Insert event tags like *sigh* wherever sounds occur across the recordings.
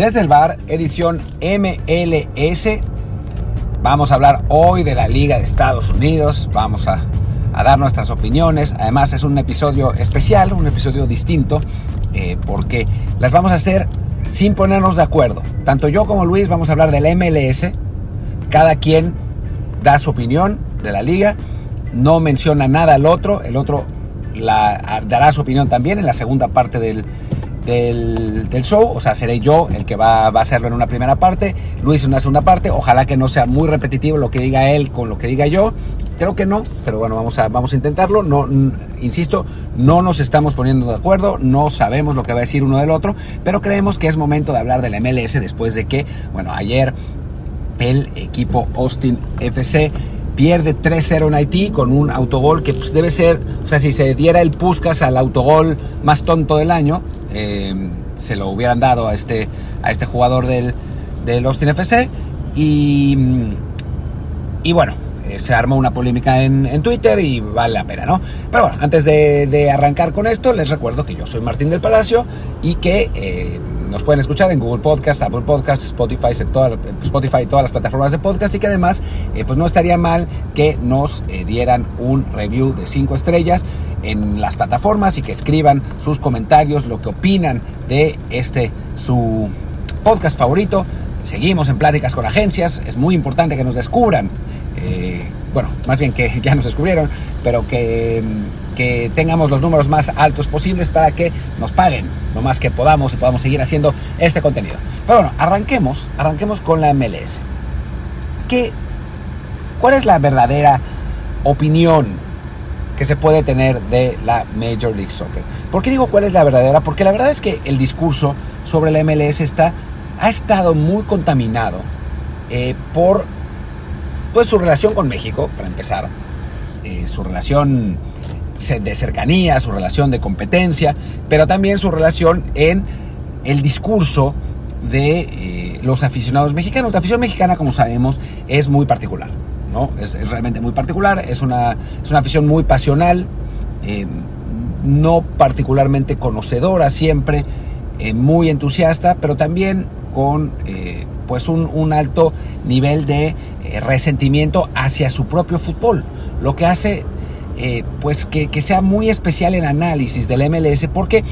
Desde el bar, edición MLS. Vamos a hablar hoy de la Liga de Estados Unidos. Vamos a, dar nuestras opiniones. Además es un episodio especial, un episodio distinto, eh, porque las vamos a hacer sin ponernos de acuerdo. Tanto yo como Luis vamos a hablar del MLS. Cada quien da su opinión de la liga. No menciona nada al otro. El otro la, dará su opinión también en la segunda parte del, del, show, o sea, seré yo el que va, a hacerlo en una primera parte, Luis en una segunda parte, ojalá que no sea muy repetitivo lo que diga él con lo que diga yo, creo que no, pero bueno, vamos a, vamos a intentarlo, no, insisto, no nos estamos poniendo de acuerdo, no sabemos lo que va a decir uno del otro, pero creemos que es momento de hablar del MLS después de que, bueno, ayer el equipo Austin FC pierde 3-0 en Haití con un autogol que pues, debe ser, o sea, si se diera el Puskas al autogol más tonto del año, eh, se lo hubieran dado a este, a este jugador del, del Austin FC. Y, y bueno, eh, se armó una polémica en, Twitter y vale la pena, ¿no? Pero bueno, antes de, arrancar con esto, les recuerdo que yo soy Martín del Palacio y que eh, nos pueden escuchar en Google Podcast, Apple Podcast, Spotify, Spotify, todas las plataformas de podcast y que además eh, pues no estaría mal que nos eh, dieran un review de 5 estrellas en las plataformas y que escriban sus comentarios, lo que opinan de este su podcast favorito. Seguimos en pláticas con agencias, es muy importante que nos descubran. Eh, bueno, más bien que *laughs* ya nos descubrieron, pero que que tengamos los números más altos posibles para que nos paguen lo más que podamos y podamos seguir haciendo este contenido. Pero bueno, arranquemos, arranquemos con la MLS. ¿Qué, ¿Cuál es la verdadera opinión que se puede tener de la Major League Soccer? ¿Por qué digo cuál es la verdadera? Porque la verdad es que el discurso sobre la MLS está, ha estado muy contaminado eh, por pues, su relación con México, para empezar, eh, su relación de cercanía, su relación de competencia, pero también su relación en el discurso de eh, los aficionados mexicanos. La afición mexicana, como sabemos, es muy particular, ¿no? Es, realmente muy particular, es una, es una afición muy pasional, eh, no particularmente conocedora siempre, eh, muy entusiasta, pero también con pues un, un, alto nivel de resentimiento hacia su propio fútbol, lo que hace eh, pues que, sea muy especial en análisis del MLS porque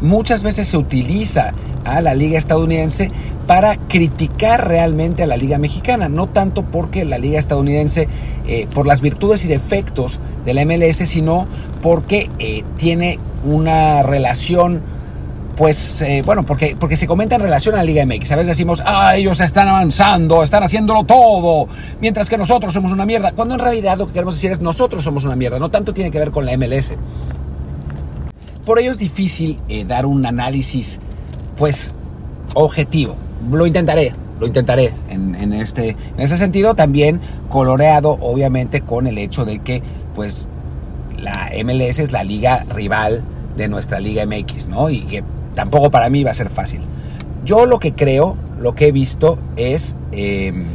muchas veces se utiliza a la liga estadounidense para criticar realmente a la liga mexicana, no tanto porque la liga estadounidense, eh, por las virtudes y defectos de la MLS, sino porque eh, tiene una relación pues eh, bueno, porque, porque se comenta en relación a la Liga MX. A veces decimos, ah, ellos están avanzando, están haciéndolo todo, mientras que nosotros somos una mierda. Cuando en realidad lo que queremos decir es nosotros somos una mierda, no tanto tiene que ver con la MLS. Por ello es difícil eh, dar un análisis, pues, objetivo. Lo intentaré, lo intentaré en, este, en ese sentido, también coloreado obviamente con el hecho de que, pues, la MLS es la liga rival de nuestra Liga MX, ¿no? Y que tampoco para mí va a ser fácil. Yo lo que creo, lo que he visto es em,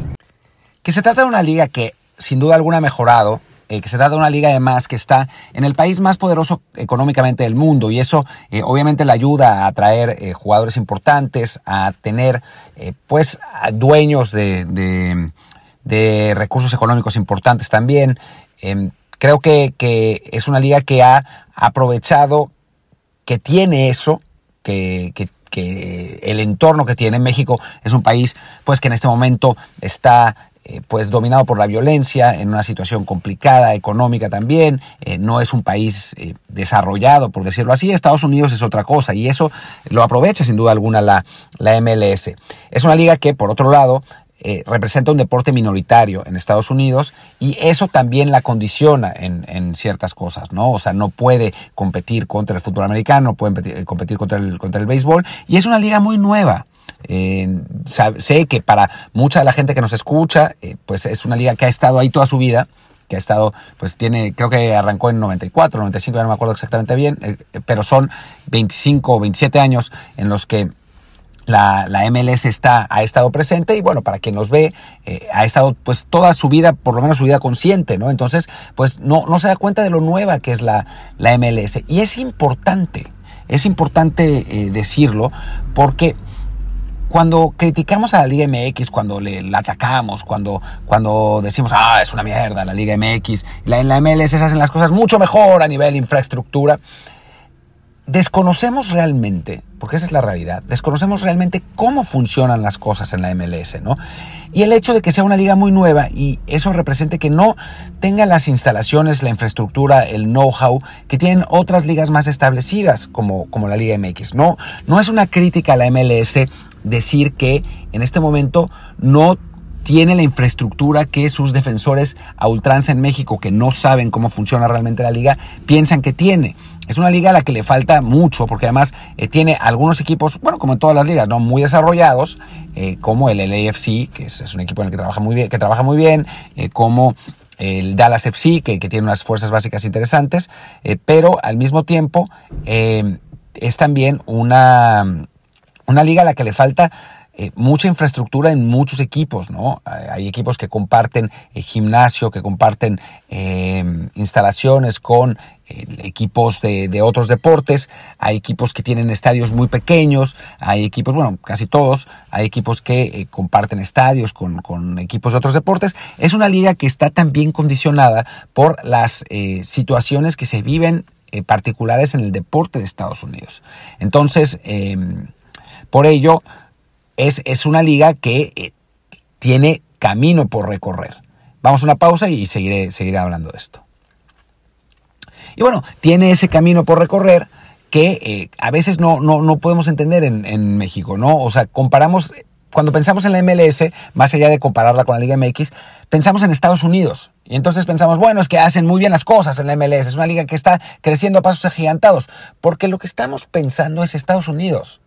que se trata de una liga que sin duda alguna ha mejorado, eh, que se trata de una liga además que está en el país más poderoso económicamente del mundo y eso eh, obviamente le ayuda a atraer eh, jugadores importantes, a tener pues dueños de, de, recursos económicos importantes también. Em, creo que, que es una liga que ha aprovechado que tiene eso que, el entorno que tiene México es un país pues que en este momento está eh, pues dominado por la violencia, en una situación complicada, económica también, eh, no es un país eh, desarrollado, por decirlo así, Estados Unidos es otra cosa y eso lo aprovecha sin duda alguna la, la MLS. Es una liga que, por otro lado, eh, representa un deporte minoritario en Estados Unidos y eso también la condiciona en, ciertas cosas, ¿no? O sea, no puede competir contra el fútbol americano, no puede competir contra el, contra el béisbol y es una liga muy nueva. Eh, sé que para mucha de la gente que nos escucha, eh, pues es una liga que ha estado ahí toda su vida, que ha estado, pues tiene, creo que arrancó en 94, 95, ya no me acuerdo exactamente bien, pero son 25 o 27 años en los que la, MLS está, ha estado presente y bueno, para quien nos ve, eh, ha estado pues toda su vida, por lo menos su vida consciente, ¿no? Entonces, pues no, no se da cuenta de lo nueva que es la, la MLS. Y es importante, es importante eh, decirlo porque cuando criticamos a la Liga MX, cuando le, la atacamos, cuando, cuando decimos, ah, es una mierda la Liga MX, la, en la MLS se hacen las cosas mucho mejor a nivel infraestructura, desconocemos realmente, porque esa es la realidad, desconocemos realmente cómo funcionan las cosas en la MLS, ¿no? Y el hecho de que sea una liga muy nueva y eso represente que no tenga las instalaciones, la infraestructura, el know-how que tienen otras ligas más establecidas como, como la Liga MX. No, no es una crítica a la MLS decir que en este momento no tiene la infraestructura que sus defensores a ultranza en México, que no saben cómo funciona realmente la liga, piensan que tiene. Es una liga a la que le falta mucho, porque además eh, tiene algunos equipos, bueno, como en todas las ligas, no muy desarrollados, eh, como el LAFC, que es, un equipo en el que trabaja muy bien, que trabaja muy bien, eh, como el Dallas FC, que, que, tiene unas fuerzas básicas interesantes, pero al mismo tiempo es también una, una liga a la que le falta eh, mucha infraestructura en muchos equipos, ¿no? Hay equipos que comparten eh, gimnasio, que comparten eh, instalaciones con equipos de, otros deportes, hay equipos que tienen estadios muy pequeños, hay equipos, bueno, casi todos, hay equipos que comparten estadios con, con, equipos de otros deportes. Es una liga que está también condicionada por las situaciones que se viven particulares en el deporte de Estados Unidos. Entonces, por ello, es, una liga que eh, tiene camino por recorrer. Vamos a una pausa y seguiré, hablando de esto. Y bueno, tiene ese camino por recorrer que eh, a veces no, no, podemos entender en, en, México, ¿no? O sea, comparamos, cuando pensamos en la MLS, más allá de compararla con la Liga MX, pensamos en Estados Unidos. Y entonces pensamos, bueno, es que hacen muy bien las cosas en la MLS, es una liga que está creciendo a pasos agigantados, porque lo que estamos pensando es Estados Unidos.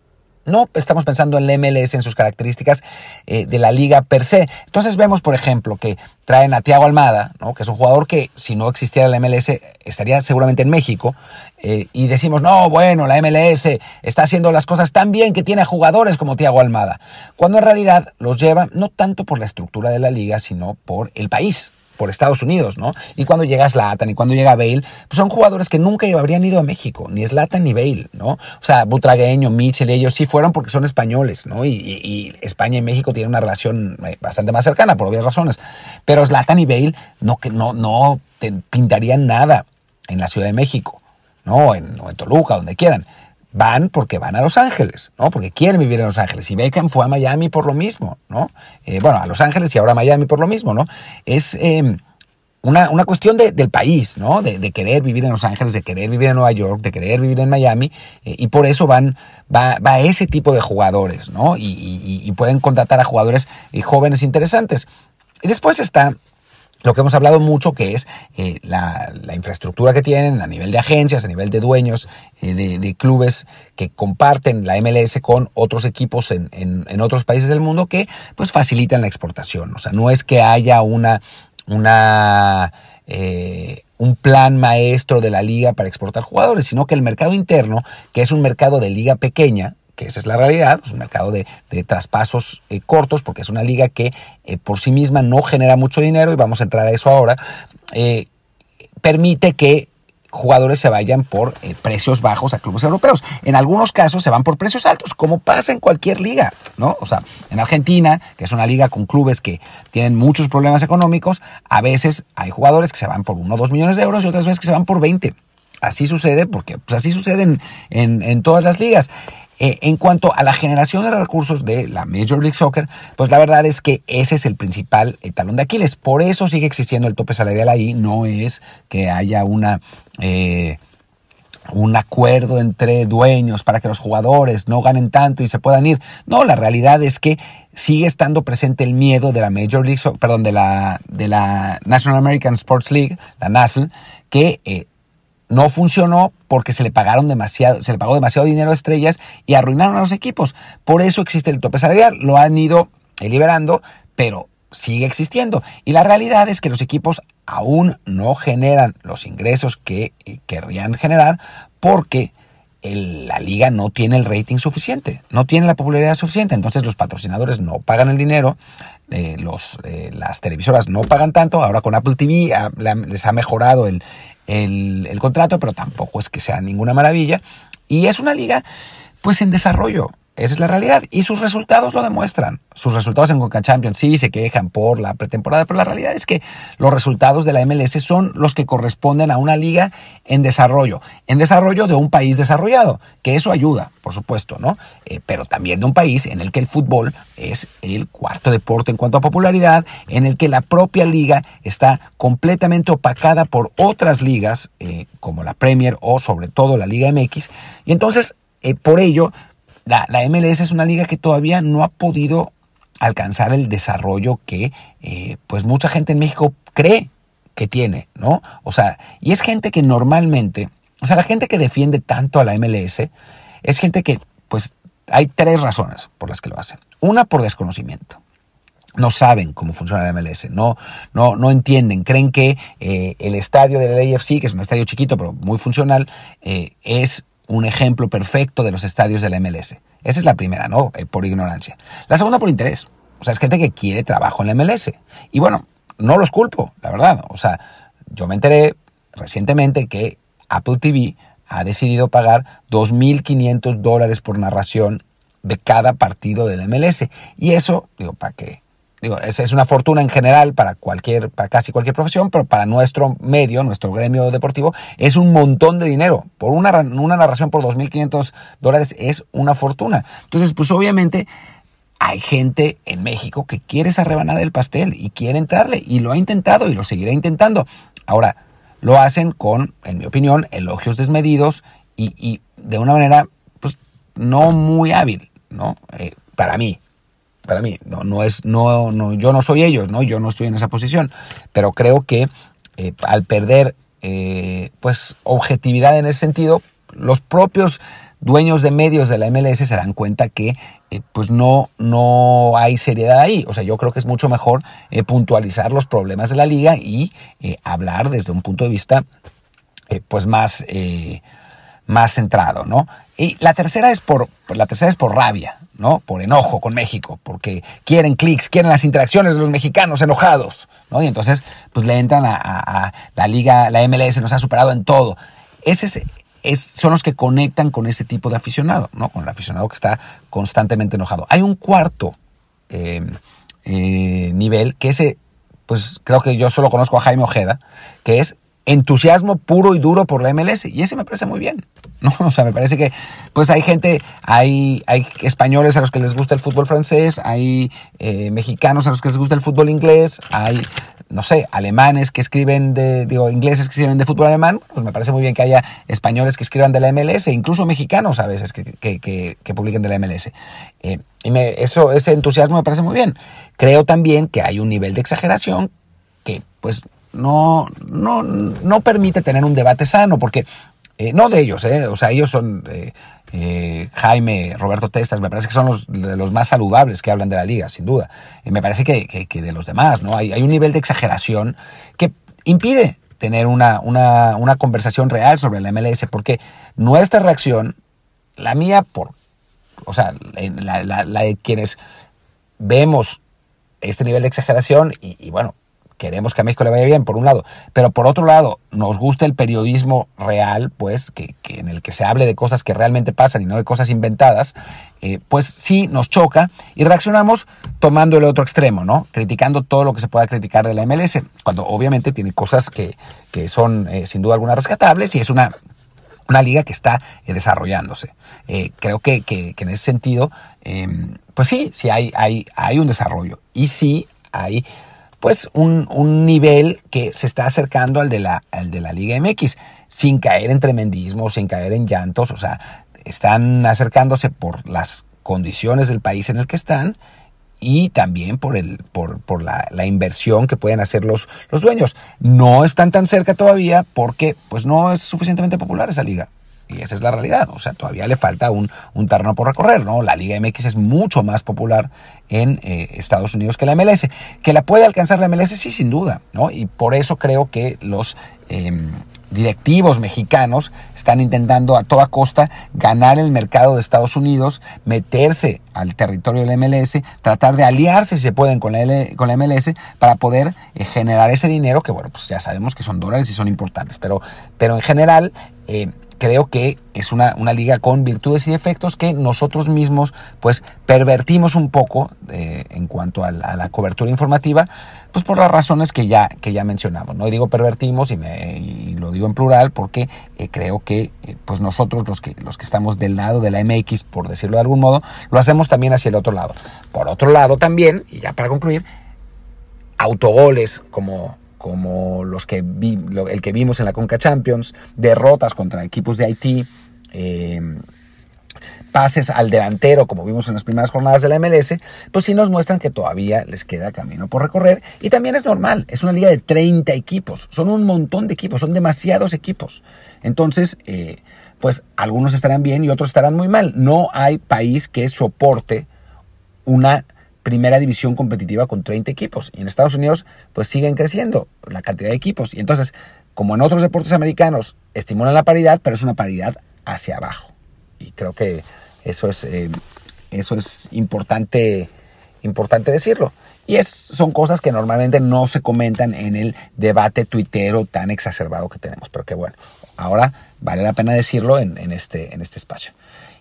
No estamos pensando en la MLS, en sus características eh, de la liga per se. Entonces vemos, por ejemplo, que traen a Tiago Almada, que es un jugador que si no existiera la MLS estaría seguramente en México, eh, y decimos, no, bueno, la MLS está haciendo las cosas tan bien que tiene a jugadores como Tiago Almada, cuando en realidad los lleva no tanto por la estructura de la liga, sino por el país por Estados Unidos, ¿no? Y cuando llega Slatan y cuando llega Bale, pues son jugadores que nunca habrían ido a México, ni Slatan ni Bale, ¿no? O sea, Butragueño, Mitchell, ellos sí fueron porque son españoles, ¿no? Y, España y México tienen una relación eh, bastante más cercana, por obvias razones. Pero Slatan y Bale no, no, no te pintarían nada en la Ciudad de México, ¿no? O en Toluca, donde quieran van porque van a Los Ángeles, ¿no? Porque quieren vivir en Los Ángeles. Y Beckham fue a Miami por lo mismo, ¿no? Eh, bueno, a Los Ángeles y ahora a Miami por lo mismo, ¿no? Es em, una, cuestión del país, ¿no? De, querer vivir en Los Ángeles, de querer vivir en Nueva York, de querer vivir en Miami. Eh, y por eso van, va, va, ese tipo de jugadores, ¿no? Y, pueden contratar a jugadores eh, jóvenes interesantes. Y después está lo que hemos hablado mucho, que es eh, la, infraestructura que tienen a nivel de agencias, a nivel de dueños, eh, de, clubes que comparten la MLS con otros equipos en, en, otros países del mundo que pues facilitan la exportación. O sea, no es que haya una, una eh, un plan maestro de la liga para exportar jugadores, sino que el mercado interno, que es un mercado de liga pequeña, que esa es la realidad, es un mercado de, traspasos eh, cortos, porque es una liga que eh, por sí misma no genera mucho dinero, y vamos a entrar a eso ahora, eh, permite que jugadores se vayan por precios bajos a clubes europeos. En algunos casos se van por precios altos, como pasa en cualquier liga, ¿no? O sea, en Argentina, que es una liga con clubes que tienen muchos problemas económicos, a veces hay jugadores que se van por 1 o 2 millones de euros y otras veces que se van por 20. Así sucede, porque pues, así sucede en, en todas las ligas. Eh, en cuanto a la generación de recursos de la Major League Soccer, pues la verdad es que ese es el principal eh, talón de Aquiles. Por eso sigue existiendo el tope salarial ahí. No es que haya una... Eh, un acuerdo entre dueños para que los jugadores no ganen tanto y se puedan ir. No, la realidad es que sigue estando presente el miedo de la Major League, perdón, de la, de la National American Sports League, la NASL, que no funcionó porque se le pagaron demasiado, se le pagó demasiado dinero a estrellas y arruinaron a los equipos. Por eso existe el tope salarial. Lo han ido liberando, pero sigue existiendo. Y la realidad es que los equipos aún no generan los ingresos que eh, querrían generar porque la liga no tiene el rating suficiente, no tiene la popularidad suficiente. Entonces los patrocinadores no pagan el dinero, eh, los, eh, las televisoras no pagan tanto. Ahora con Apple TV les ha mejorado el, el, el contrato, pero tampoco es que sea ninguna maravilla. Y es una liga pues en desarrollo. Esa es la realidad. Y sus resultados lo demuestran. Sus resultados en Conca Champions sí se quejan por la pretemporada, pero la realidad es que los resultados de la MLS son los que corresponden a una liga en desarrollo. En desarrollo de un país desarrollado, que eso ayuda, por supuesto, ¿no? Eh, pero también de un país en el que el fútbol es el cuarto deporte en cuanto a popularidad, en el que la propia liga está completamente opacada por otras ligas, eh, como la Premier o sobre todo la Liga MX. Y entonces, eh, por ello, la, MLS es una liga que todavía no ha podido alcanzar el desarrollo que eh, pues mucha gente en México cree que tiene, ¿no? O sea, y es gente que normalmente, o sea, la gente que defiende tanto a la MLS es gente que, pues, hay tres razones por las que lo hacen. Una, por desconocimiento. No saben cómo funciona la MLS, no, no, no entienden, creen que eh, el estadio del AFC, que es un estadio chiquito pero muy funcional, eh, es un ejemplo perfecto de los estadios de la MLS. Esa es la primera, ¿no? Eh, por ignorancia. La segunda por interés. O sea, es gente que quiere trabajo en la MLS. Y bueno, no los culpo, la verdad. O sea, yo me enteré recientemente que Apple TV ha decidido pagar 2.500 dólares por narración de cada partido del MLS. Y eso, digo, ¿para qué? Digo, es, es una fortuna en general para cualquier, para casi cualquier profesión, pero para nuestro medio, nuestro gremio deportivo, es un montón de dinero. Por una, una narración por 2.500 dólares es una fortuna. Entonces, pues obviamente hay gente en México que quiere esa rebanada del pastel y quiere entrarle y lo ha intentado y lo seguirá intentando. Ahora, lo hacen con, en mi opinión, elogios desmedidos y, y de una manera, pues, no muy hábil, ¿no? Eh, para mí, para mí, no, no es, no, no, yo no soy ellos, ¿no? Yo no estoy en esa posición, pero creo que eh, al perder eh, pues objetividad en ese sentido, los propios dueños de medios de la MLS se dan cuenta que eh, pues no, no hay seriedad ahí. O sea, yo creo que es mucho mejor puntualizar los problemas de la liga y hablar desde un punto de vista pues más, más centrado, ¿no? Y la tercera es por, la tercera es por rabia, ¿no? Por enojo con México, porque quieren clics, quieren las interacciones de los mexicanos enojados, ¿no? Y entonces, pues le entran a, la liga, la MLS nos ha superado en todo. Ese es, son los que conectan con ese tipo de aficionado, ¿no? Con el aficionado que está constantemente enojado. Hay un cuarto eh, eh, nivel que ese, pues creo que yo solo conozco a Jaime Ojeda, que es entusiasmo puro y duro por la MLS. Y ese me parece muy bien. ¿no? *laughs* O sea, me parece que pues hay gente, hay, hay españoles a los que les gusta el fútbol francés, hay eh, mexicanos a los que les gusta el fútbol inglés, hay, no sé, alemanes que escriben de, digo, ingleses que escriben de fútbol alemán. Pues me parece muy bien que haya españoles que escriban de la MLS, incluso mexicanos a veces que, que, que, publiquen de la MLS. Eh, y eso, ese entusiasmo me parece muy bien. Creo también que hay un nivel de exageración que pues no, no, no permite tener un debate sano, porque eh, no de ellos, eh, o sea, ellos son eh, eh, Jaime, Roberto Testas, me parece que son los, los, más saludables que hablan de la liga, sin duda. Y me parece que, que, de los demás, ¿no? Hay, hay, un nivel de exageración que impide tener una, una, una conversación real sobre la MLS, porque nuestra reacción, la mía, por, o sea, la, la, de quienes vemos este nivel de exageración y bueno, queremos que a México le vaya bien, por un lado, pero por otro lado, nos gusta el periodismo real, pues, que, en el que se hable de cosas que realmente pasan y no de cosas inventadas, eh, pues sí nos choca y reaccionamos tomando el otro extremo, ¿no? Criticando todo lo que se pueda criticar de la MLS, cuando obviamente tiene cosas que, que son eh, sin duda alguna rescatables y es una una liga que está eh, desarrollándose. creo que, que, en ese sentido, em, pues sí, sí hay, hay, hay un desarrollo y sí hay pues un, un, nivel que se está acercando al de, la, al de la Liga MX, sin caer en tremendismo, sin caer en llantos, o sea, están acercándose por las condiciones del país en el que están y también por, el, por, por la, la, inversión que pueden hacer los, los dueños. No están tan cerca todavía porque pues no es suficientemente popular esa liga. Y esa es la realidad. O sea, todavía le falta un, un terreno por recorrer, ¿no? La Liga MX es mucho más popular en eh, Estados Unidos que la MLS. Que la puede alcanzar la MLS, sí, sin duda, ¿no? Y por eso creo que los em, directivos mexicanos están intentando a toda costa ganar el mercado de Estados Unidos, meterse al territorio de la MLS, tratar de aliarse, si se pueden, con la, con la MLS para poder eh, generar ese dinero que, bueno, pues ya sabemos que son dólares y son importantes. Pero, pero en general, eh, creo que es una, una, liga con virtudes y defectos que nosotros mismos pues pervertimos un poco eh, en cuanto a la, cobertura informativa, pues por las razones que ya, que ya mencionamos. ¿no? digo pervertimos y, me, lo digo en plural porque eh, creo que eh, pues nosotros los que, los que estamos del lado de la MX, por decirlo de algún modo, lo hacemos también hacia el otro lado. Por otro lado también, y ya para concluir, autogoles como como los que el que vimos en la Conca Champions, derrotas contra equipos de Haití, em, pases al delantero, como vimos en las primeras jornadas de la MLS, pues sí nos muestran que todavía les queda camino por recorrer. Y también es normal, es una liga de 30 equipos, son un montón de equipos, son demasiados equipos. Entonces, eh, pues algunos estarán bien y otros estarán muy mal. No hay país que soporte una primera división competitiva con 30 equipos. Y en Estados Unidos, pues siguen creciendo la cantidad de equipos. Y entonces, como en otros deportes americanos, estimulan la paridad, pero es una paridad hacia abajo. Y creo que eso es, eh, eso es importante, importante decirlo. Y es, son cosas que normalmente no se comentan en el debate tuitero tan exacerbado que tenemos. Pero que bueno, ahora vale la pena decirlo en, en, este, en este espacio.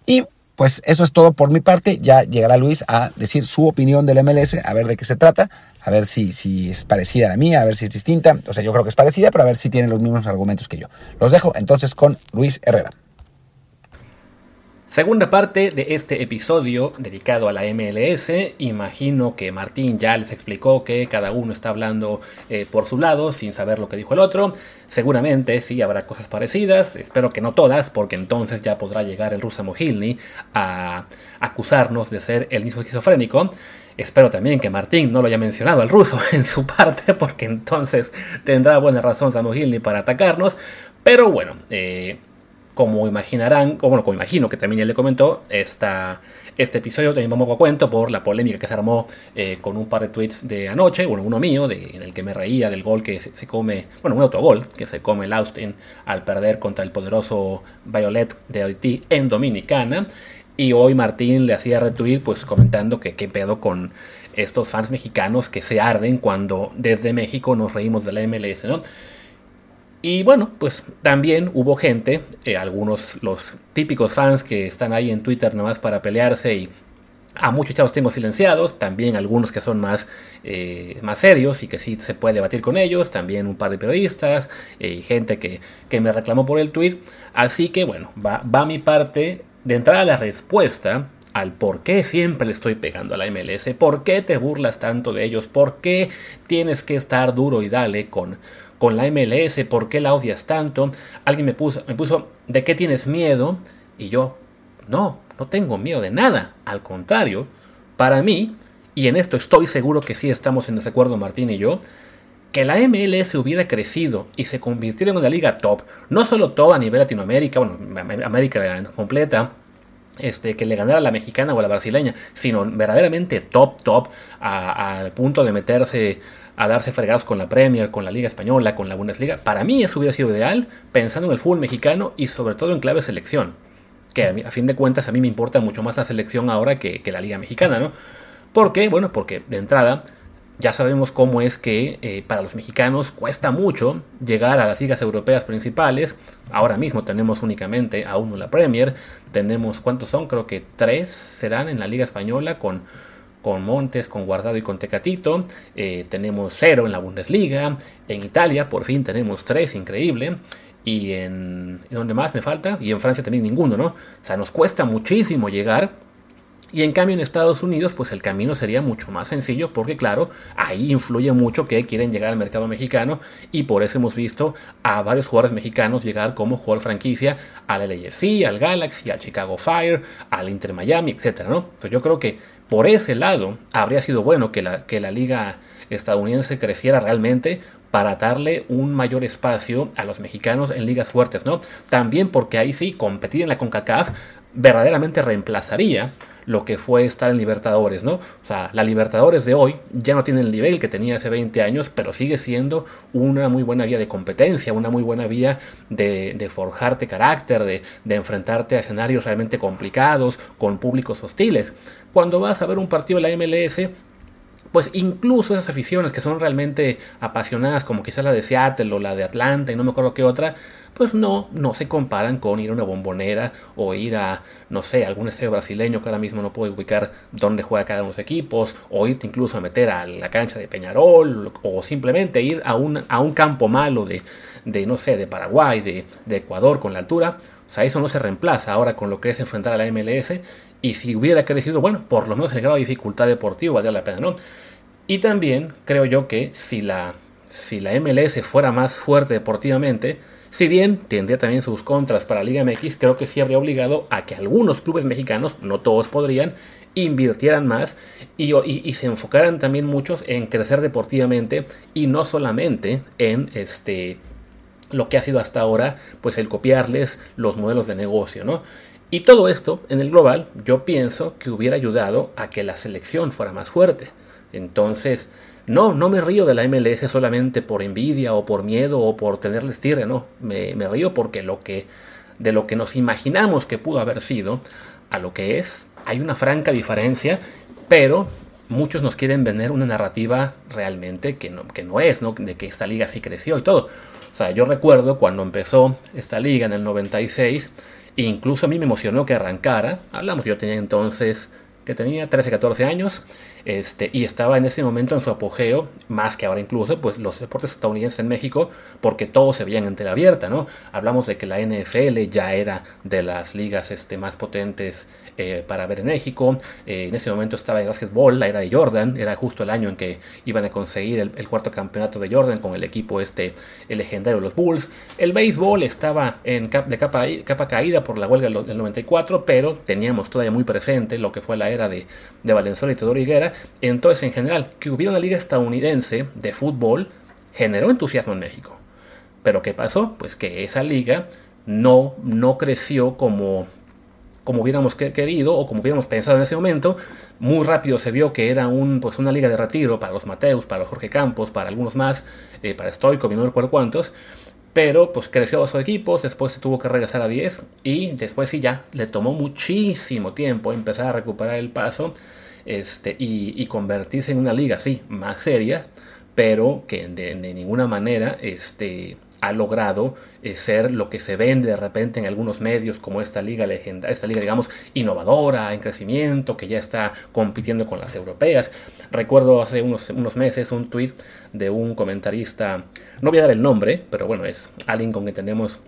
Y pues eso es todo por mi parte. Ya llegará Luis a decir su opinión del MLS, a ver de qué se trata, a ver si, si es parecida a la mía, a ver si es distinta. O sea, yo creo que es parecida, pero a ver si tiene los mismos argumentos que yo. Los dejo entonces con Luis Herrera. Segunda parte de este episodio dedicado a la MLS. Imagino que Martín ya les explicó que cada uno está hablando eh, por su lado sin saber lo que dijo el otro. Seguramente sí habrá cosas parecidas, espero que no todas, porque entonces ya podrá llegar el ruso Mohilny a acusarnos de ser el mismo esquizofrénico. Espero también que Martín no lo haya mencionado al ruso *laughs* en su parte, porque entonces tendrá buena razón Samohilny para atacarnos. Pero bueno, eh, como imaginarán, o bueno, como imagino que también ya le comentó, esta, este episodio también vamos a cuento por la polémica que se armó eh, con un par de tweets de anoche, bueno, uno mío, en el que me reía del gol que se, come, bueno, un autogol que se come el Austin al perder contra el poderoso Violet de Haití en Dominicana. Y hoy Martín le hacía retweet, pues comentando que qué pedo con estos fans mexicanos que se arden cuando desde México nos reímos de la MLS, ¿no? Y bueno, pues también hubo gente, eh, algunos los típicos fans que están ahí en Twitter nomás para pelearse y a muchos chavos tengo silenciados, también algunos que son más, eh, más serios y que sí se puede debatir con ellos, también un par de periodistas y eh, gente que, que, me reclamó por el tweet. Así que bueno, va, va mi parte de entrar a la respuesta al por qué siempre le estoy pegando a la MLS, por qué te burlas tanto de ellos, por qué tienes que estar duro y dale con con la MLS, ¿por qué la odias tanto? Alguien me puso, me puso, ¿de qué tienes miedo? Y yo, no, no tengo miedo de nada. Al contrario, para mí, y en esto estoy seguro que sí estamos en desacuerdo Martín y yo, que la MLS hubiera crecido y se convirtiera en una liga top, no solo top a nivel Latinoamérica, bueno, América completa, este, que le ganara a la mexicana o a la brasileña, sino verdaderamente top, top, al punto de meterse a darse fregados con la Premier, con la Liga Española, con la Bundesliga. Para mí eso hubiera sido ideal, pensando en el fútbol mexicano y sobre todo en clave selección. Que a, fin de cuentas a mí me importa mucho más la selección ahora que, la Liga Mexicana, ¿no? ¿Por qué? Bueno, porque de entrada ya sabemos cómo es que eh, para los mexicanos cuesta mucho llegar a las ligas europeas principales. Ahora mismo tenemos únicamente a uno la Premier. Tenemos, ¿cuántos son? Creo que tres serán en la Liga Española con con Montes, con Guardado y con Tecatito. Eh, tenemos cero en la Bundesliga. En Italia por fin tenemos tres, increíble. Y en, ¿en donde más me falta, y en Francia también ninguno, ¿no? O sea, nos cuesta muchísimo llegar y en cambio en Estados Unidos, pues el camino sería mucho más sencillo porque claro, ahí influye mucho que quieren llegar al mercado mexicano y por eso hemos visto a varios jugadores mexicanos llegar como jugador franquicia al LAFC, al Galaxy, al Chicago Fire, al Inter Miami, etcétera, ¿no? Pues yo creo que por ese lado habría sido bueno que la, que la liga estadounidense creciera realmente para darle un mayor espacio a los mexicanos en ligas fuertes, ¿no? También porque ahí sí, competir en la CONCACAF verdaderamente reemplazaría lo que fue estar en Libertadores, ¿no? O sea, la Libertadores de hoy ya no tiene el nivel que tenía hace 20 años, pero sigue siendo una muy buena vía de competencia, una muy buena vía de, forjarte carácter, de, de, enfrentarte a escenarios realmente complicados, con públicos hostiles. Cuando vas a ver un partido de la MLS, pues incluso esas aficiones que son realmente apasionadas, como quizás la de Seattle o la de Atlanta y no me acuerdo qué otra, pues no, no se comparan con ir a una bombonera o ir a, no sé, algún estadio brasileño que ahora mismo no puedo ubicar dónde juega cada uno de los equipos, o irte incluso a meter a la cancha de Peñarol, o simplemente ir a un, a un campo malo de, de, no sé, de Paraguay, de, de Ecuador con la altura. O sea, eso no se reemplaza ahora con lo que es enfrentar a la MLS. Y si hubiera crecido, bueno, por lo menos el grado de dificultad deportivo valdría la pena, ¿no? Y también creo yo que si la, si la MLS fuera más fuerte deportivamente, si bien tendría también sus contras para Liga MX, creo que sí habría obligado a que algunos clubes mexicanos, no todos podrían, invirtieran más y, y, se enfocaran también muchos en crecer deportivamente y no solamente en este lo que ha sido hasta ahora pues el copiarles los modelos de negocio, ¿no? Y todo esto en el global yo pienso que hubiera ayudado a que la selección fuera más fuerte. Entonces, no, no me río de la MLS solamente por envidia o por miedo o por tenerles tierra, no. Me, río porque lo que, de lo que nos imaginamos que pudo haber sido a lo que es, hay una franca diferencia, pero muchos nos quieren vender una narrativa realmente que no, que no es, ¿no? De que esta liga sí creció y todo. O sea, yo recuerdo cuando empezó esta liga en el 96, incluso a mí me emocionó que arrancara. Hablamos, yo tenía entonces que tenía 13, 14 años, este, y estaba en ese momento en su apogeo, más que ahora incluso, pues los deportes estadounidenses en México, porque todos se veían en tela abierta, ¿no? Hablamos de que la NFL ya era de las ligas este, más potentes eh, para ver en México, eh, en ese momento estaba en básquetbol, la era de Jordan, era justo el año en que iban a conseguir el, cuarto campeonato de Jordan con el equipo este, el legendario de los Bulls, el béisbol estaba en de capa, capa caída por la huelga del 94, pero teníamos todavía muy presente lo que fue la era de, de Valenzuela y Teodoro Higuera, entonces, en general, que hubiera una liga estadounidense de fútbol generó entusiasmo en México. Pero ¿qué pasó? Pues que esa liga no, no creció como, como hubiéramos querido o como hubiéramos pensado en ese momento. Muy rápido se vio que era un, pues una liga de retiro para los Mateus, para los Jorge Campos, para algunos más, eh, para Stoico, no recuerdo cuántos. Pero pues creció a dos equipos, después se tuvo que regresar a 10 y después sí ya le tomó muchísimo tiempo empezar a recuperar el paso este, y, convertirse en una liga, sí, más seria, pero que de, ninguna manera este, ha logrado eh, ser lo que se vende de repente en algunos medios como esta liga legenda, esta liga digamos innovadora, en crecimiento, que ya está compitiendo con las europeas. Recuerdo hace unos, unos meses un tweet de un comentarista, no voy a dar el nombre, pero bueno, es alguien con quien tenemos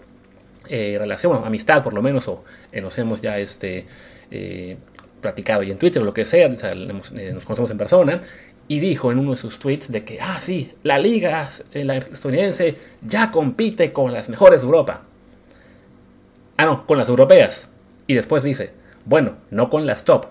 eh, relación, amistad por lo menos, o eh, nos hemos ya este, platicado y en Twitter o lo que sea, eh, nos conocemos en persona, y dijo en uno de sus tweets de que, ah, sí, la liga eh, estadounidense ya compite con las mejores de Europa. Ah, no, con las europeas. Y después dice, bueno, no con las top.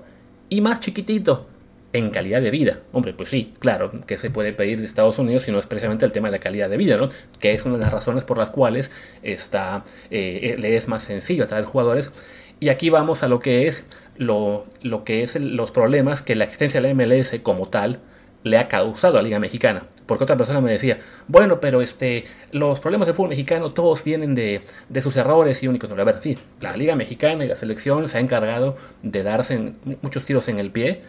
Y más chiquitito, en calidad de vida. Hombre, pues sí, claro, que se puede pedir de Estados Unidos si no es precisamente el tema de la calidad de vida, ¿no? Que es una de las razones por las cuales está, eh, le es más sencillo atraer jugadores. Y aquí vamos a lo que es lo, que es los problemas que la existencia de la MLS como tal le ha causado a la Liga Mexicana. Porque otra persona me decía, bueno, pero este, los problemas del fútbol mexicano todos vienen de, sus errores y únicos. a ver, sí, la Liga Mexicana y la selección se ha encargado de darse muchos tiros en el pie,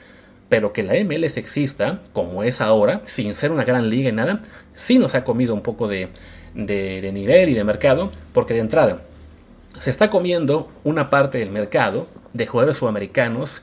pero que la MLS exista como es ahora, sin ser una gran liga y nada, sí nos ha comido un poco de, de nivel y de mercado, porque de entrada se está comiendo una parte del mercado de jugadores sudamericanos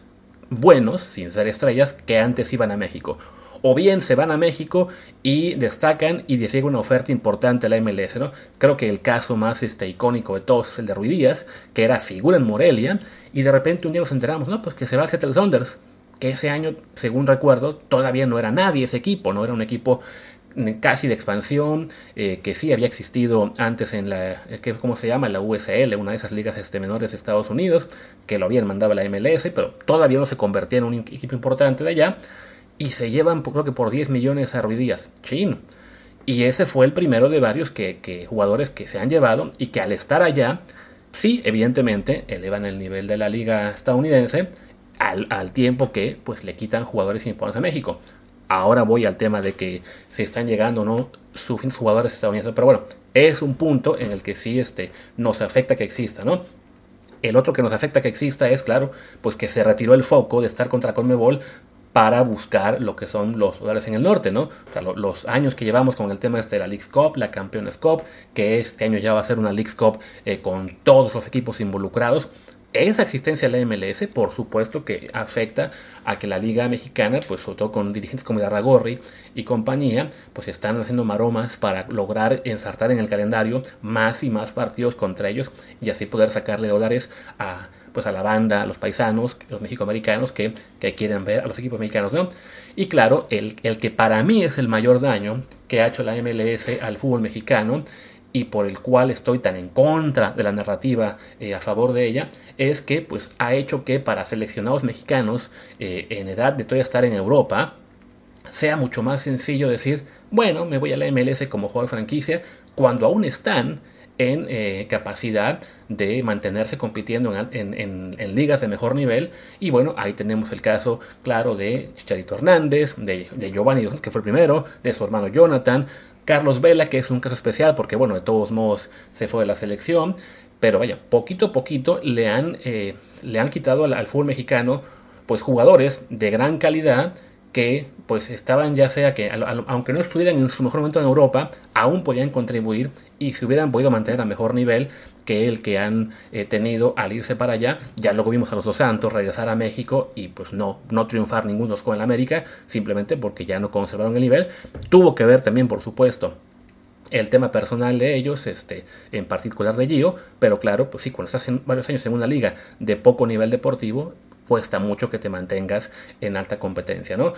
buenos, sin ser estrellas, que antes iban a México. O bien se van a México y destacan y les una oferta importante a la MLS, ¿no? Creo que el caso más este, icónico de todos es el de Ruidías, que era figura en Morelia, y de repente un día nos enteramos, ¿no? Pues que se va al Seattle Saunders, que ese año, según recuerdo, todavía no era nadie ese equipo, no era un equipo casi de expansión, eh, que sí había existido antes en la, eh, ¿cómo se llama? La USL, una de esas ligas este, menores de Estados Unidos, que lo habían mandado a la MLS, pero todavía no se convertía en un equipo importante de allá, y se llevan creo que por 10 millones a Ruidías, chin. Y ese fue el primero de varios que, jugadores que se han llevado y que al estar allá, sí, evidentemente, elevan el nivel de la liga estadounidense al, al tiempo que pues le quitan jugadores importantes a México. Ahora voy al tema de que se están llegando no suficientes jugadores estadounidenses, pero bueno, es un punto en el que sí este, nos afecta que exista, ¿no? El otro que nos afecta que exista es, claro, pues que se retiró el foco de estar contra Conmebol para buscar lo que son los lugares en el norte, ¿no? O los años que llevamos con el tema este de la Leagues Cup, la Campeones Cup, que este año ya va a ser una Leagues Cup eh, con todos los equipos involucrados, esa existencia de la MLS, por supuesto que afecta a que la Liga Mexicana, pues sobre todo con dirigentes como Irarragorri y compañía, pues están haciendo maromas para lograr ensartar en el calendario más y más partidos contra ellos y así poder sacarle dólares a, pues a la banda, a los paisanos, los mexicoamericanos que, que quieren ver a los equipos mexicanos, ¿no? Y claro, el, el que para mí es el mayor daño que ha hecho la MLS al fútbol mexicano y por el cual estoy tan en contra de la narrativa eh, a favor de ella, es que pues, ha hecho que para seleccionados mexicanos eh, en edad de todavía estar en Europa, sea mucho más sencillo decir, bueno, me voy a la MLS como jugador franquicia, cuando aún están en eh, capacidad de mantenerse compitiendo en, ligas de mejor nivel. Y bueno, ahí tenemos el caso claro de Chicharito Hernández, de, de Giovanni, que fue el primero, de su hermano Jonathan, Carlos Vela, que es un caso especial porque, bueno, de todos modos se fue de la selección. Pero vaya, poquito a poquito le han, eh, le han quitado al, fútbol mexicano pues jugadores de gran calidad que pues estaban ya sea que aunque no estuvieran en su mejor momento en Europa, aún podían contribuir y se hubieran podido mantener a mejor nivel que el que han eh, tenido al irse para allá. Ya luego vimos a los dos santos regresar a México y pues no, no triunfar ninguno con el América, simplemente porque ya no conservaron el nivel. Tuvo que ver también, por supuesto, el tema personal de ellos, este, en particular de Gio, pero claro, pues sí, cuando estás en varios años en una liga de poco nivel deportivo, cuesta mucho que te mantengas en alta competencia, ¿no?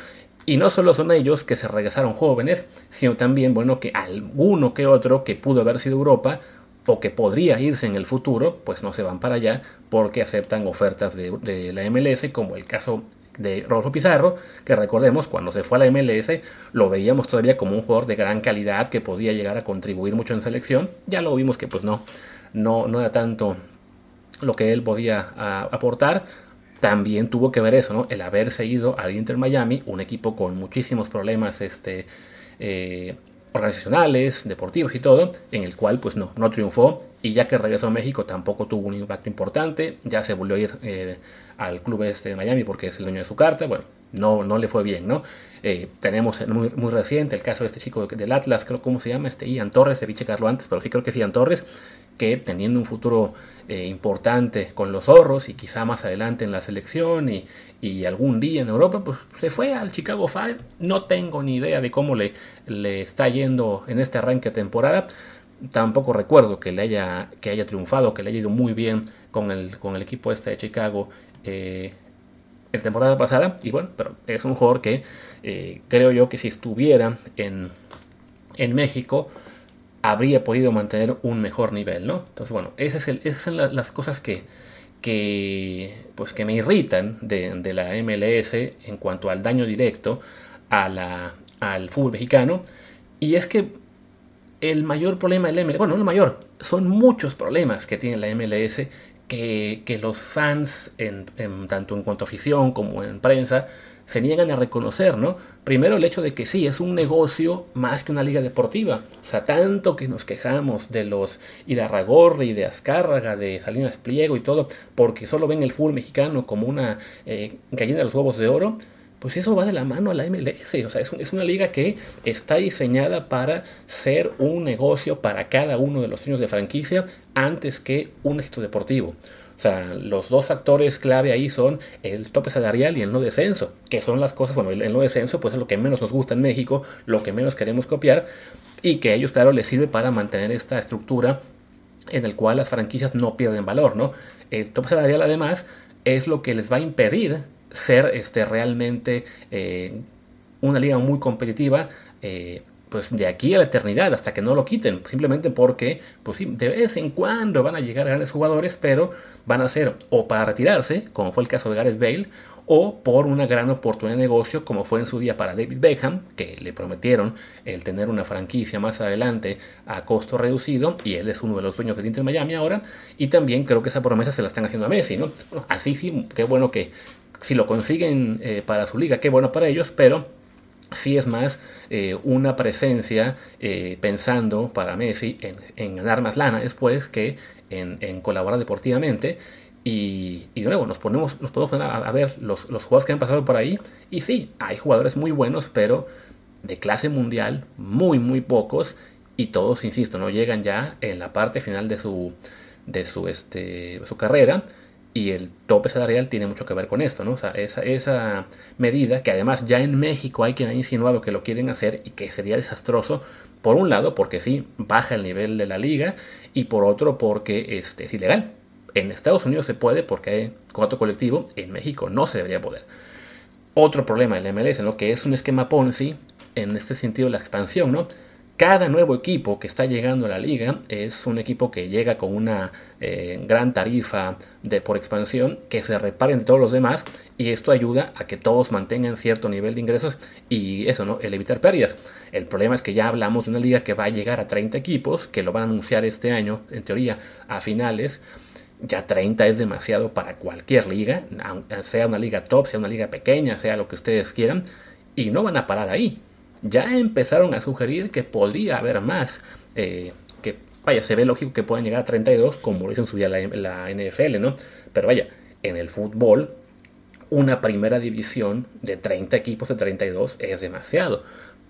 Y no solo son ellos que se regresaron jóvenes, sino también, bueno, que alguno que otro que pudo haber sido Europa o que podría irse en el futuro, pues no se van para allá porque aceptan ofertas de, la MLS, como el caso de Rodolfo Pizarro, que recordemos, cuando se fue a la MLS, lo veíamos todavía como un jugador de gran calidad que podía llegar a contribuir mucho en selección. Ya lo vimos que pues no, no, no era tanto lo que él podía aportar. También tuvo que ver eso, ¿no? El haber seguido al Inter Miami, un equipo con muchísimos problemas este, eh, organizacionales, deportivos y todo, en el cual pues no, no triunfó. Y ya que regresó a México tampoco tuvo un impacto importante, ya se volvió a ir eh, al club este de Miami porque es el dueño de su carta, bueno, no, no le fue bien, ¿no? Eh, tenemos muy, muy, reciente el caso de este chico del Atlas, creo cómo se llama, este Ian Torres, dicho Carlos antes, pero sí creo que es Ian Torres, que teniendo un futuro eh, importante con los zorros y quizá más adelante en la selección y, algún día en Europa, pues se fue al Chicago Fire. No tengo ni idea de cómo le, le está yendo en este arranque de temporada. Tampoco recuerdo que le haya, que haya triunfado, que le haya ido muy bien con el, con el equipo este de Chicago eh, en temporada pasada. Y bueno, pero es un jugador que eh, creo yo que si estuviera en, en México, habría podido mantener un mejor nivel, ¿no? Entonces, bueno, esas, son las cosas que, que, pues, que me irritan de, la MLS en cuanto al daño directo a la, al fútbol mexicano. Y es que el mayor problema del MLS, bueno, no el mayor, son muchos problemas que tiene la MLS que, que los fans, en, tanto en cuanto a afición como en prensa, se niegan a reconocer, ¿no? Primero el hecho de que sí, es un negocio más que una liga deportiva. O sea, tanto que nos quejamos de los Irarragorri, de Azcárraga, de Salinas Pliego y todo, porque solo ven el fútbol mexicano como una eh, gallina de los huevos de oro, pues eso va de la mano a la MLS. O sea, es, es, una liga que está diseñada para ser un negocio para cada uno de los dueños de franquicia antes que un éxito deportivo. O sea, los dos factores clave ahí son el tope salarial y el no descenso, que son las cosas, bueno, el, no descenso pues es lo que menos nos gusta en México, lo que menos queremos copiar y que a ellos, claro, les sirve para mantener esta estructura en el cual las franquicias no pierden valor, ¿no? El tope salarial además es lo que les va a impedir ser este, realmente eh, una liga muy competitiva. Eh, pues de aquí a la eternidad, hasta que no lo quiten, simplemente porque, pues sí, de vez en cuando van a llegar grandes jugadores, pero van a ser o para retirarse, como fue el caso de Gareth Bale, o por una gran oportunidad de negocio, como fue en su día para David Beckham, que le prometieron el tener una franquicia más adelante a costo reducido, y él es uno de los dueños del Inter Miami ahora, y también creo que esa promesa se la están haciendo a Messi, ¿no? así sí, qué bueno que si lo consiguen eh, para su liga, qué bueno para ellos, pero sí es más eh, una presencia eh, pensando para Messi en, ganar más lana después que en, colaborar deportivamente. Y, y nos, ponemos, nos podemos poner a, ver los, los, jugadores que han pasado por ahí. Y sí, hay jugadores muy buenos, pero de clase mundial, muy, muy pocos. Y todos, insisto, no llegan ya en la parte final de su, de su, este, su carrera. Y el tope salarial tiene mucho que ver con esto, ¿no? O sea, esa, esa medida que además ya en México hay quien ha insinuado que lo quieren hacer y que sería desastroso, por un lado porque sí, baja el nivel de la liga y por otro porque este, es ilegal. En Estados Unidos se puede porque hay contrato colectivo, en México no se debería poder. Otro problema del MLS, ¿no? Que es un esquema Ponzi en este sentido la expansión, ¿no? Cada nuevo equipo que está llegando a la liga es un equipo que llega con una eh, gran tarifa de, por expansión que se reparen de todos los demás y esto ayuda a que todos mantengan cierto nivel de ingresos y eso, ¿no? El evitar pérdidas. El problema es que ya hablamos de una liga que va a llegar a 30 equipos, que lo van a anunciar este año, en teoría, a finales. Ya 30 es demasiado para cualquier liga, sea una liga top, sea una liga pequeña, sea lo que ustedes quieran, y no van a parar ahí ya empezaron a sugerir que podría haber más. Eh, que vaya, se ve lógico que puedan llegar a 32, como lo hizo en su día la, NFL, ¿no? Pero vaya, en el fútbol, una primera división de 30 equipos de 32 es demasiado.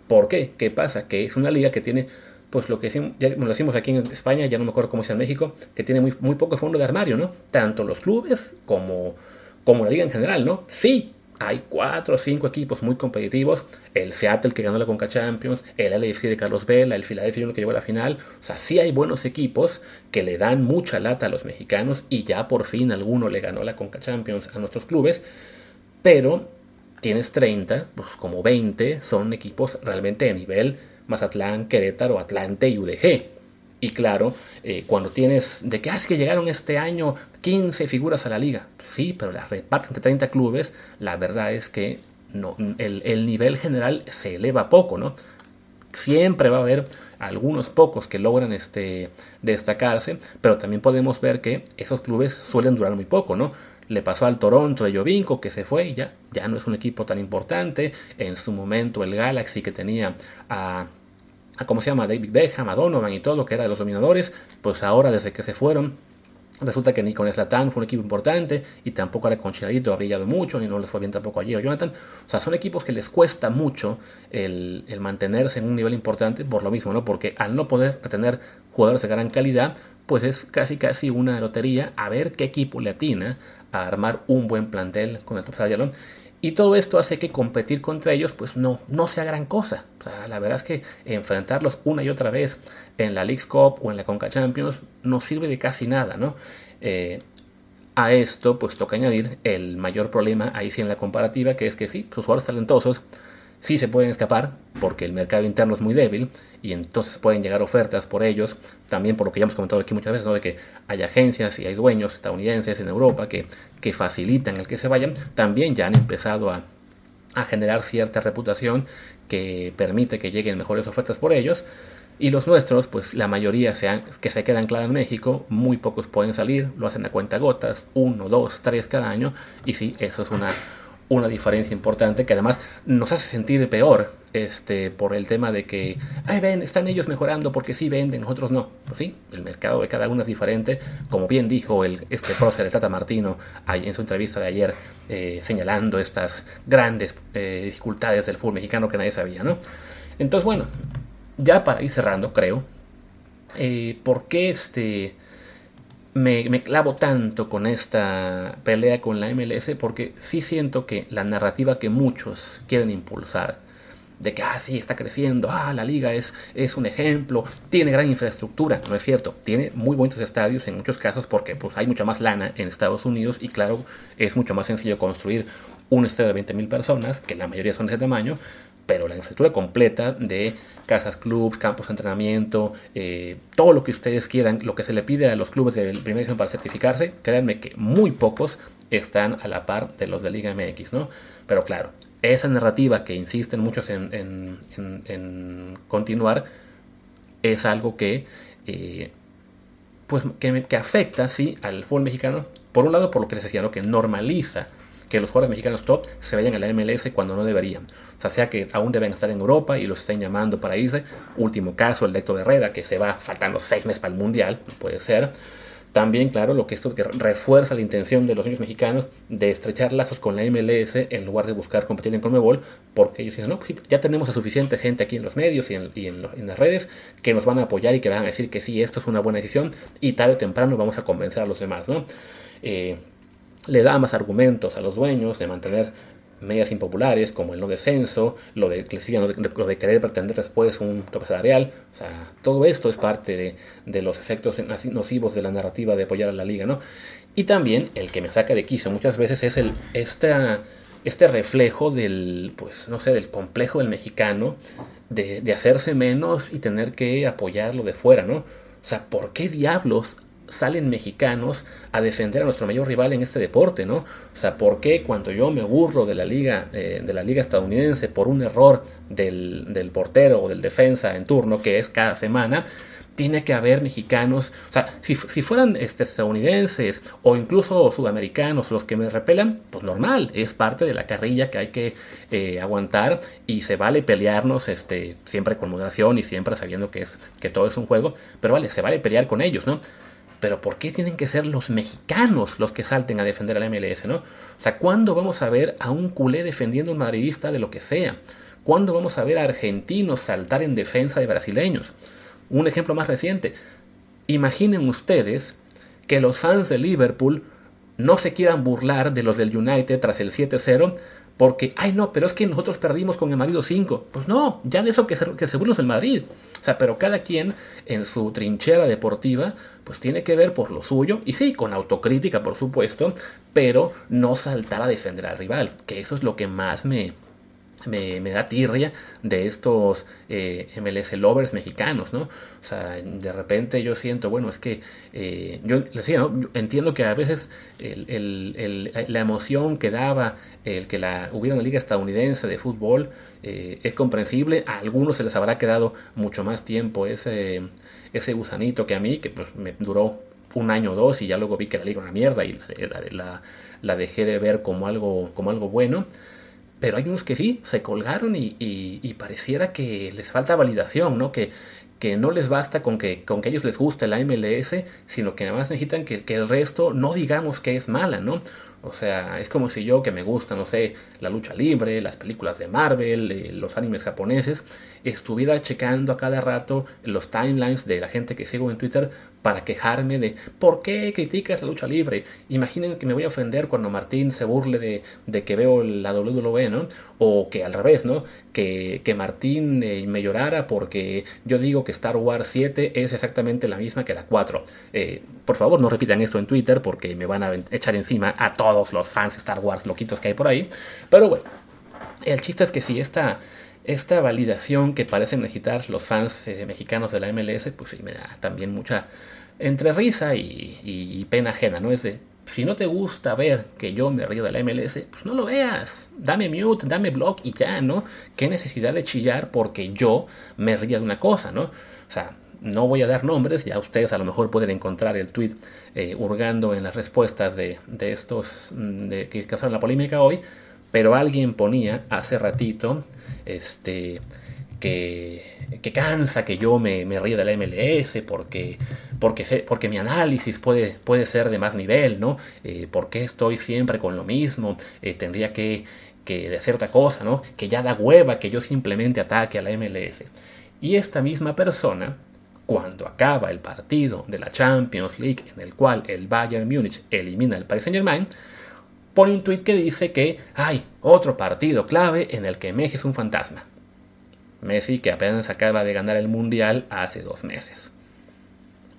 ¿Por qué? ¿Qué pasa? Que es una liga que tiene, pues lo que ya lo decimos aquí en España, ya no me acuerdo cómo es en México, que tiene muy, muy poco fondo de armario, ¿no? Tanto los clubes como, como la liga en general, ¿no? Sí, hay cuatro o cinco equipos muy competitivos. El Seattle que ganó la Conca Champions, el LAFC de Carlos Vela, el Philadelphia que llegó a la final. O sea, sí hay buenos equipos que le dan mucha lata a los mexicanos y ya por fin alguno le ganó la Conca Champions a nuestros clubes. Pero tienes 30, pues como 20 son equipos realmente de nivel Mazatlán, Querétaro, Atlante y UDG. Y claro, eh, cuando tienes de que, ah, que llegaron este año 15 figuras a la liga, sí, pero las reparten entre 30 clubes, la verdad es que no, el, nivel general se eleva poco, ¿no? Siempre va a haber algunos pocos que logran este, destacarse, pero también podemos ver que esos clubes suelen durar muy poco, ¿no? Le pasó al Toronto de Jovinko que se fue y ya, ya no es un equipo tan importante. En su momento el Galaxy que tenía a a cómo se llama David Beckham, a Donovan y todo lo que era de los dominadores, pues ahora desde que se fueron Resulta que ni con Slatan fue un equipo importante y tampoco era con Chicharito ha brillado mucho, ni no les fue bien tampoco allí o Jonathan. O sea, son equipos que les cuesta mucho el, mantenerse en un nivel importante por lo mismo, ¿no? Porque al no poder tener jugadores de gran calidad, pues es casi casi una lotería a ver qué equipo le atina a armar un buen plantel con el Top Stadium. Y todo esto hace que competir contra ellos pues no, no sea gran cosa. la verdad es que enfrentarlos una y otra vez en la League Cup o en la Conca Champions no sirve de casi nada, ¿no? Eh, a esto pues toca añadir el mayor problema ahí sí en la comparativa, que es que sí, sus jugadores talentosos sí se pueden escapar porque el mercado interno es muy débil y entonces pueden llegar ofertas por ellos, también por lo que ya hemos comentado aquí muchas veces, ¿no? de que hay agencias y hay dueños estadounidenses en Europa que, que facilitan el que se vayan, también ya han empezado a, a generar cierta reputación que permite que lleguen mejores ofertas por ellos. Y los nuestros, pues la mayoría sean, que se quedan claros en México, muy pocos pueden salir, lo hacen a cuenta gotas, uno, dos, tres cada año. Y sí, eso es una, una diferencia importante que además nos hace sentir peor este, por el tema de que, ay, ven, están ellos mejorando porque sí venden, nosotros no. Pues sí, el mercado de cada uno es diferente. Como bien dijo el, este prócer, el Tata Martino, en su entrevista de ayer, eh, señalando estas grandes eh, dificultades del fútbol mexicano que nadie sabía, ¿no? Entonces, bueno, ya para ir cerrando, creo, eh, ¿por qué este me, clavo tanto con esta pelea con la MLS porque sí siento que la narrativa que muchos quieren impulsar de que, ah, sí, está creciendo, ah, la liga es, es un ejemplo, tiene gran infraestructura, no es cierto, tiene muy buenos estadios en muchos casos porque pues, hay mucha más lana en Estados Unidos y claro, es mucho más sencillo construir un estadio de 20.000 personas, que la mayoría son de ese tamaño, pero la infraestructura completa de casas, clubs, campos de entrenamiento, eh, todo lo que ustedes quieran, lo que se le pide a los clubes del primer edición para certificarse, créanme que muy pocos están a la par de los de Liga MX, ¿no? Pero claro, esa narrativa que insisten muchos en, continuar es algo que, eh, pues, que, que, afecta, sí, al fútbol mexicano, por un lado por lo que les decía, ¿no? que normaliza que los jugadores mexicanos top se vayan a la MLS cuando no deberían. O sea, sea que aún deben estar en Europa y los estén llamando para irse. Último caso, el de Héctor Herrera, que se va faltando seis meses para el Mundial, puede ser. También, claro, lo que esto que refuerza la intención de los niños mexicanos de estrechar lazos con la MLS en lugar de buscar competir en Conmebol, porque ellos dicen, no, pues ya tenemos a suficiente gente aquí en los medios y, en, las redes que nos van a apoyar y que van a decir que sí, esto es una buena decisión y tarde o temprano vamos a convencer a los demás, ¿no? Eh, le da más argumentos a los dueños de mantener medidas impopulares como el no descenso, lo de, lo de querer pretender después un tope salarial, o sea, todo esto es parte de, los efectos nocivos de la narrativa de apoyar a la liga, ¿no? Y también el que me saca de quiso muchas veces es el, este reflejo del, pues, no sé, del complejo del mexicano de, de hacerse menos y tener que apoyarlo de fuera, ¿no? O sea, ¿por qué diablos salen mexicanos a defender a nuestro mayor rival en este deporte, ¿no? O sea, ¿por qué cuando yo me burro de la liga, eh, de la liga estadounidense por un error del, del, portero o del defensa en turno, que es cada semana, tiene que haber mexicanos, o sea, si, fueran este, estadounidenses o incluso sudamericanos los que me repelan, pues normal, es parte de la carrilla que hay que eh, aguantar y se vale pelearnos este, siempre con moderación y siempre sabiendo que, es, que todo es un juego, pero vale, se vale pelear con ellos, ¿no? Pero ¿por qué tienen que ser los mexicanos los que salten a defender al MLS, no? O sea, ¿cuándo vamos a ver a un culé defendiendo a un madridista de lo que sea? ¿Cuándo vamos a ver a argentinos saltar en defensa de brasileños? Un ejemplo más reciente. Imaginen ustedes que los fans de Liverpool no se quieran burlar de los del United tras el 7-0 porque, ay no, pero es que nosotros perdimos con el Madrid 5. Pues no, ya de eso que se, que se el Madrid. O sea, pero cada quien en su trinchera deportiva, pues tiene que ver por lo suyo. Y sí, con autocrítica, por supuesto, pero no saltar a defender al rival. Que eso es lo que más me, me, da tirria de estos eh, MLS lovers mexicanos, ¿no? O sea, de repente yo siento, bueno, es que eh, yo decía, ¿no? entiendo que a veces la emoción que daba el que la, hubiera una liga estadounidense de fútbol eh, es comprensible, a algunos se les habrá quedado mucho más tiempo ese, ese gusanito que a mí, que pues, me duró un año o dos y ya luego vi que la liga era una mierda y la, la, la dejé de ver como algo, como algo bueno. Pero hay unos que sí, se colgaron y, pareciera que les falta validación, ¿no? Que, que no les basta con que, con que a ellos les guste la MLS, sino que además necesitan que, que el resto no digamos que es mala, ¿no? O sea, es como si yo que me gusta, no sé, la lucha libre, las películas de Marvel, eh, los animes japoneses, estuviera checando a cada rato los timelines de la gente que sigo en Twitter para quejarme de ¿por qué criticas la lucha libre? Imaginen que me voy a ofender cuando Martín se burle de, de que veo la WWE, ¿no? O que al revés, ¿no? Que, que Martín eh, me llorara porque yo digo que Star Wars 7 es exactamente la misma que la 4. Eh, por favor, no repitan esto en Twitter porque me van a echar encima a todos los fans de Star Wars loquitos que hay por ahí. Pero bueno, el chiste es que si esta esta validación que parecen necesitar los fans eh, mexicanos de la MLS, pues sí me da también mucha entre risa y, pena ajena, ¿no? Es de, si no te gusta ver que yo me río de la MLS, pues no lo veas. Dame mute, dame blog y ya, ¿no? ¿Qué necesidad de chillar porque yo me ría de una cosa, ¿no? O sea, no voy a dar nombres, ya ustedes a lo mejor pueden encontrar el tweet eh, hurgando en las respuestas de, estos mm, de, que causaron la polémica hoy, pero alguien ponía hace ratito este, que, que cansa que yo me, me río de la MLS porque, porque, porque mi análisis puede, puede ser de más nivel, ¿no? Eh, porque estoy siempre con lo mismo? Eh, tendría que, que de cierta cosa, ¿no? Que ya da hueva que yo simplemente ataque a la MLS. Y esta misma persona, cuando acaba el partido de la Champions League en el cual el Bayern Múnich elimina al Paris Saint Germain, pone un tweet que dice que hay otro partido clave en el que Messi es un fantasma. Messi que apenas acaba de ganar el Mundial hace dos meses.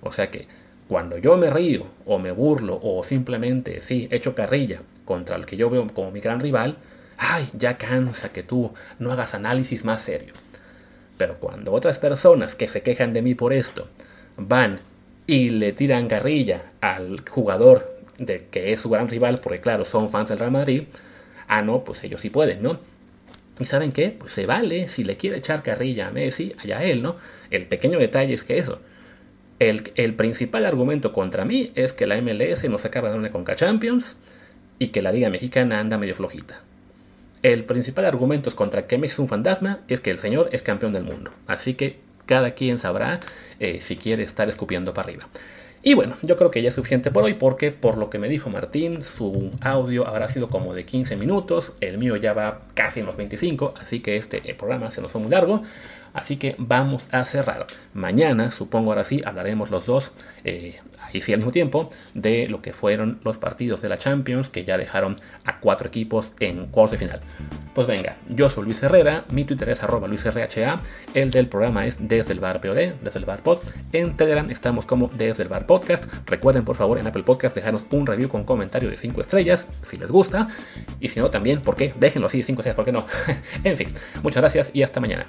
O sea que cuando yo me río o me burlo o simplemente sí echo carrilla contra el que yo veo como mi gran rival, ay, ya cansa que tú no hagas análisis más serio. Pero cuando otras personas que se quejan de mí por esto van y le tiran carrilla al jugador de que es su gran rival, porque claro, son fans del Real Madrid, ah, no, pues ellos sí pueden, ¿no? ¿Y saben qué? Pues se vale, si le quiere echar carrilla a Messi, allá él, ¿no? El pequeño detalle es que eso, el, el principal argumento contra mí es que la MLS no se acaba de dar una Conca Champions y que la Liga Mexicana anda medio flojita. El principal argumento es contra que Messi es un fantasma es que el señor es campeón del mundo. Así que cada quien sabrá eh, si quiere estar escupiendo para arriba. Y bueno, yo creo que ya es suficiente por hoy porque por lo que me dijo Martín, su audio habrá sido como de 15 minutos, el mío ya va casi en los 25, así que este programa se nos fue muy largo. Así que vamos a cerrar. Mañana, supongo ahora sí, hablaremos los dos, eh, ahí sí al mismo tiempo, de lo que fueron los partidos de la Champions que ya dejaron a cuatro equipos en cuartos de final. Pues venga, yo soy Luis Herrera, mi Twitter es arroba LuisRHA, el del programa es desde el POD, desde el. En Telegram estamos como desde el bar podcast. Recuerden por favor en Apple Podcast dejarnos un review con comentario de 5 estrellas, si les gusta. Y si no también, ¿por qué? Déjenlo así de 5 estrellas, ¿por qué no? *laughs* en fin, muchas gracias y hasta mañana.